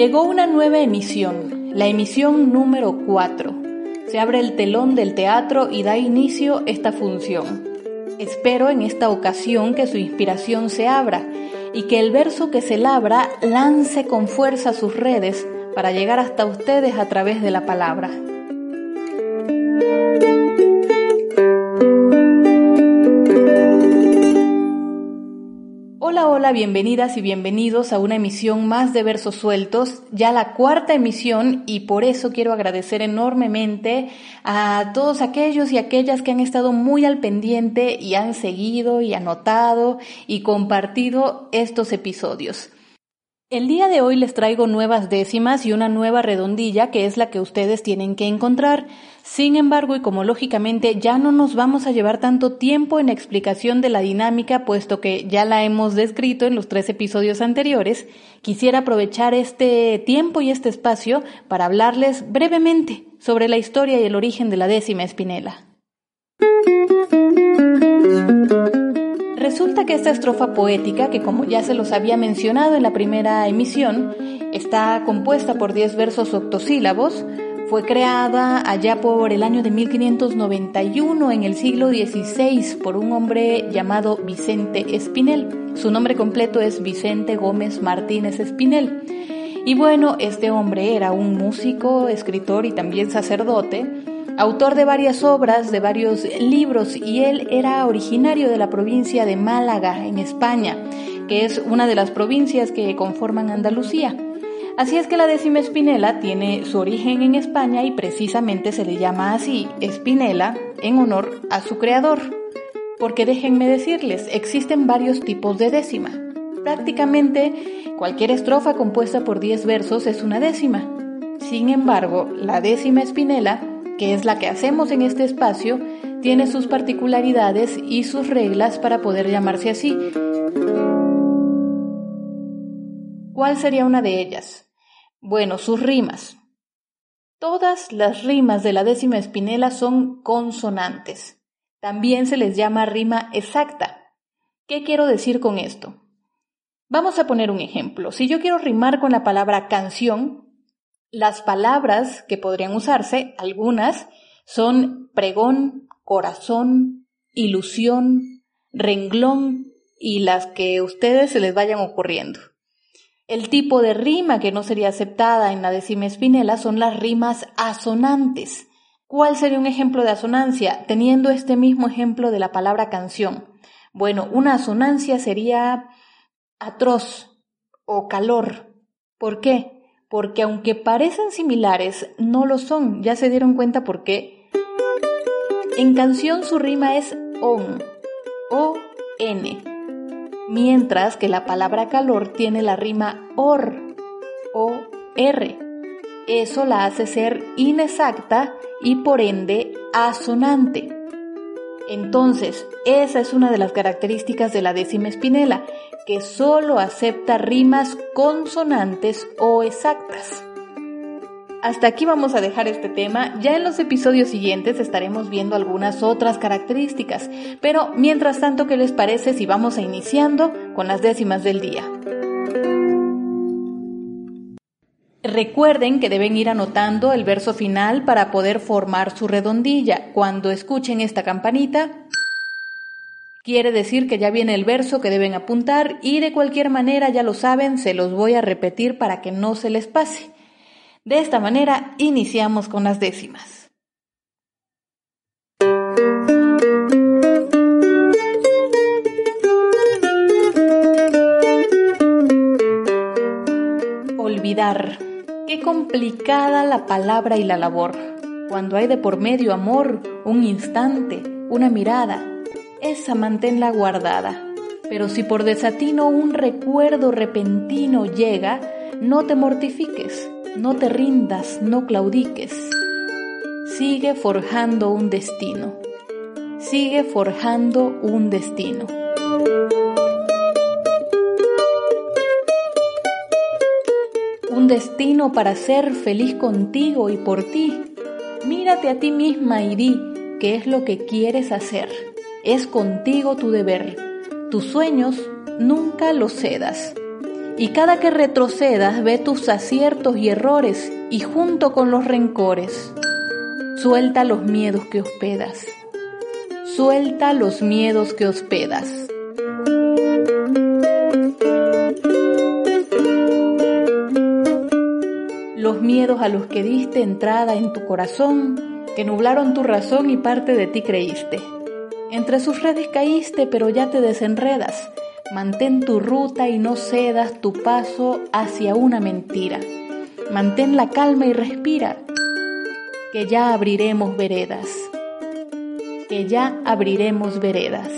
Llegó una nueva emisión, la emisión número 4. Se abre el telón del teatro y da inicio esta función. Espero en esta ocasión que su inspiración se abra y que el verso que se labra lance con fuerza sus redes para llegar hasta ustedes a través de la palabra. Hola, bienvenidas y bienvenidos a una emisión más de Versos Sueltos, ya la cuarta emisión y por eso quiero agradecer enormemente a todos aquellos y aquellas que han estado muy al pendiente y han seguido y anotado y compartido estos episodios. El día de hoy les traigo nuevas décimas y una nueva redondilla que es la que ustedes tienen que encontrar. Sin embargo, y como lógicamente ya no nos vamos a llevar tanto tiempo en explicación de la dinámica, puesto que ya la hemos descrito en los tres episodios anteriores, quisiera aprovechar este tiempo y este espacio para hablarles brevemente sobre la historia y el origen de la décima espinela. Resulta que esta estrofa poética, que como ya se los había mencionado en la primera emisión, está compuesta por 10 versos octosílabos, fue creada allá por el año de 1591 en el siglo XVI por un hombre llamado Vicente Espinel. Su nombre completo es Vicente Gómez Martínez Espinel. Y bueno, este hombre era un músico, escritor y también sacerdote autor de varias obras, de varios libros, y él era originario de la provincia de Málaga, en España, que es una de las provincias que conforman Andalucía. Así es que la décima espinela tiene su origen en España y precisamente se le llama así, espinela, en honor a su creador. Porque déjenme decirles, existen varios tipos de décima. Prácticamente cualquier estrofa compuesta por 10 versos es una décima. Sin embargo, la décima espinela que es la que hacemos en este espacio, tiene sus particularidades y sus reglas para poder llamarse así. ¿Cuál sería una de ellas? Bueno, sus rimas. Todas las rimas de la décima espinela son consonantes. También se les llama rima exacta. ¿Qué quiero decir con esto? Vamos a poner un ejemplo. Si yo quiero rimar con la palabra canción, las palabras que podrían usarse, algunas, son pregón, corazón, ilusión, renglón y las que ustedes se les vayan ocurriendo. El tipo de rima que no sería aceptada en la décima espinela son las rimas asonantes. ¿Cuál sería un ejemplo de asonancia? Teniendo este mismo ejemplo de la palabra canción. Bueno, una asonancia sería atroz o calor. ¿Por qué? Porque aunque parecen similares, no lo son. Ya se dieron cuenta por qué. En canción su rima es on, o-n, mientras que la palabra calor tiene la rima or, o-r. Eso la hace ser inexacta y por ende asonante. Entonces, esa es una de las características de la décima espinela, que solo acepta rimas consonantes o exactas. Hasta aquí vamos a dejar este tema, ya en los episodios siguientes estaremos viendo algunas otras características, pero mientras tanto, ¿qué les parece si vamos a iniciando con las décimas del día? Recuerden que deben ir anotando el verso final para poder formar su redondilla. Cuando escuchen esta campanita, Quiere decir que ya viene el verso que deben apuntar y de cualquier manera ya lo saben, se los voy a repetir para que no se les pase. De esta manera iniciamos con las décimas. Olvidar. Qué complicada la palabra y la labor. Cuando hay de por medio amor, un instante, una mirada, esa manténla guardada. Pero si por desatino un recuerdo repentino llega, no te mortifiques, no te rindas, no claudiques. Sigue forjando un destino. Sigue forjando un destino. Destino para ser feliz contigo y por ti. Mírate a ti misma y di qué es lo que quieres hacer. Es contigo tu deber. Tus sueños nunca los cedas. Y cada que retrocedas ve tus aciertos y errores y junto con los rencores, suelta los miedos que hospedas. Suelta los miedos que hospedas. Los miedos a los que diste entrada en tu corazón, que nublaron tu razón y parte de ti creíste. Entre sus redes caíste, pero ya te desenredas. Mantén tu ruta y no cedas tu paso hacia una mentira. Mantén la calma y respira, que ya abriremos veredas. Que ya abriremos veredas.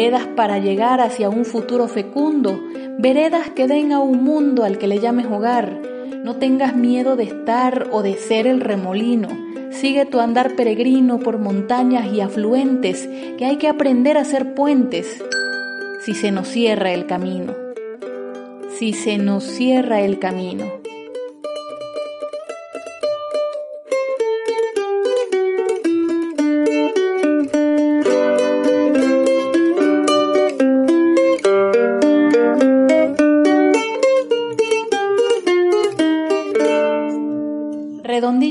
Veredas para llegar hacia un futuro fecundo, veredas que den a un mundo al que le llames hogar. No tengas miedo de estar o de ser el remolino. Sigue tu andar peregrino por montañas y afluentes, que hay que aprender a ser puentes si se nos cierra el camino. Si se nos cierra el camino.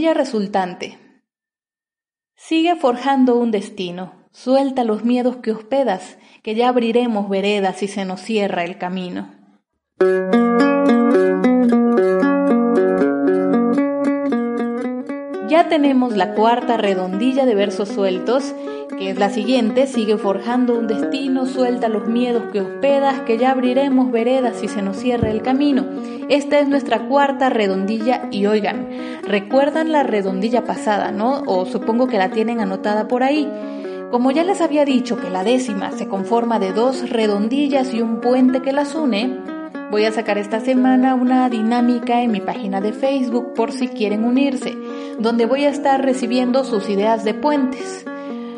Resultante. Sigue forjando un destino. Suelta los miedos que hospedas, que ya abriremos veredas si se nos cierra el camino. Ya tenemos la cuarta redondilla de versos sueltos que es la siguiente, sigue forjando un destino, suelta los miedos que hospedas, que ya abriremos veredas si se nos cierra el camino. Esta es nuestra cuarta redondilla y oigan, recuerdan la redondilla pasada, ¿no? O supongo que la tienen anotada por ahí. Como ya les había dicho que la décima se conforma de dos redondillas y un puente que las une, voy a sacar esta semana una dinámica en mi página de Facebook por si quieren unirse, donde voy a estar recibiendo sus ideas de puentes.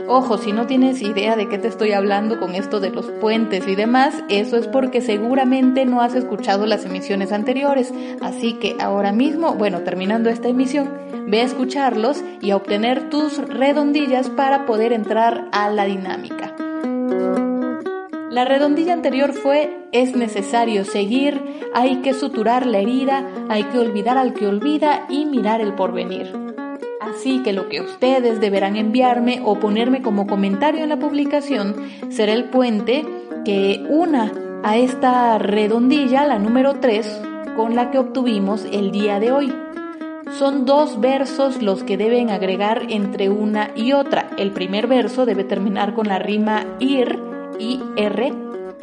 Ojo, si no tienes idea de qué te estoy hablando con esto de los puentes y demás, eso es porque seguramente no has escuchado las emisiones anteriores. Así que ahora mismo, bueno, terminando esta emisión, ve a escucharlos y a obtener tus redondillas para poder entrar a la dinámica. La redondilla anterior fue es necesario seguir, hay que suturar la herida, hay que olvidar al que olvida y mirar el porvenir. Así que lo que ustedes deberán enviarme o ponerme como comentario en la publicación será el puente que una a esta redondilla, la número 3, con la que obtuvimos el día de hoy. Son dos versos los que deben agregar entre una y otra. El primer verso debe terminar con la rima ir, I-R,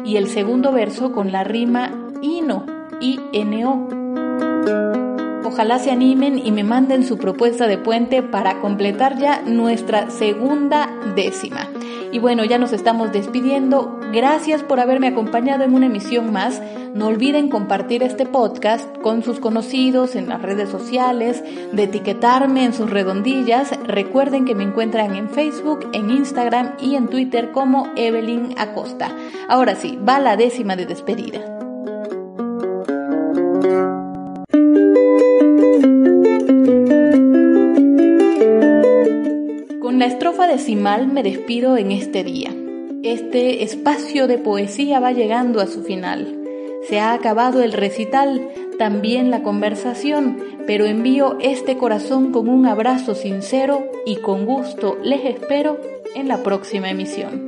y el segundo verso con la rima ino, I-N-O. Ojalá se animen y me manden su propuesta de puente para completar ya nuestra segunda décima. Y bueno, ya nos estamos despidiendo. Gracias por haberme acompañado en una emisión más. No olviden compartir este podcast con sus conocidos en las redes sociales, de etiquetarme en sus redondillas. Recuerden que me encuentran en Facebook, en Instagram y en Twitter como Evelyn Acosta. Ahora sí, va la décima de despedida. La estrofa decimal me despido en este día. Este espacio de poesía va llegando a su final. Se ha acabado el recital, también la conversación, pero envío este corazón con un abrazo sincero y con gusto les espero en la próxima emisión.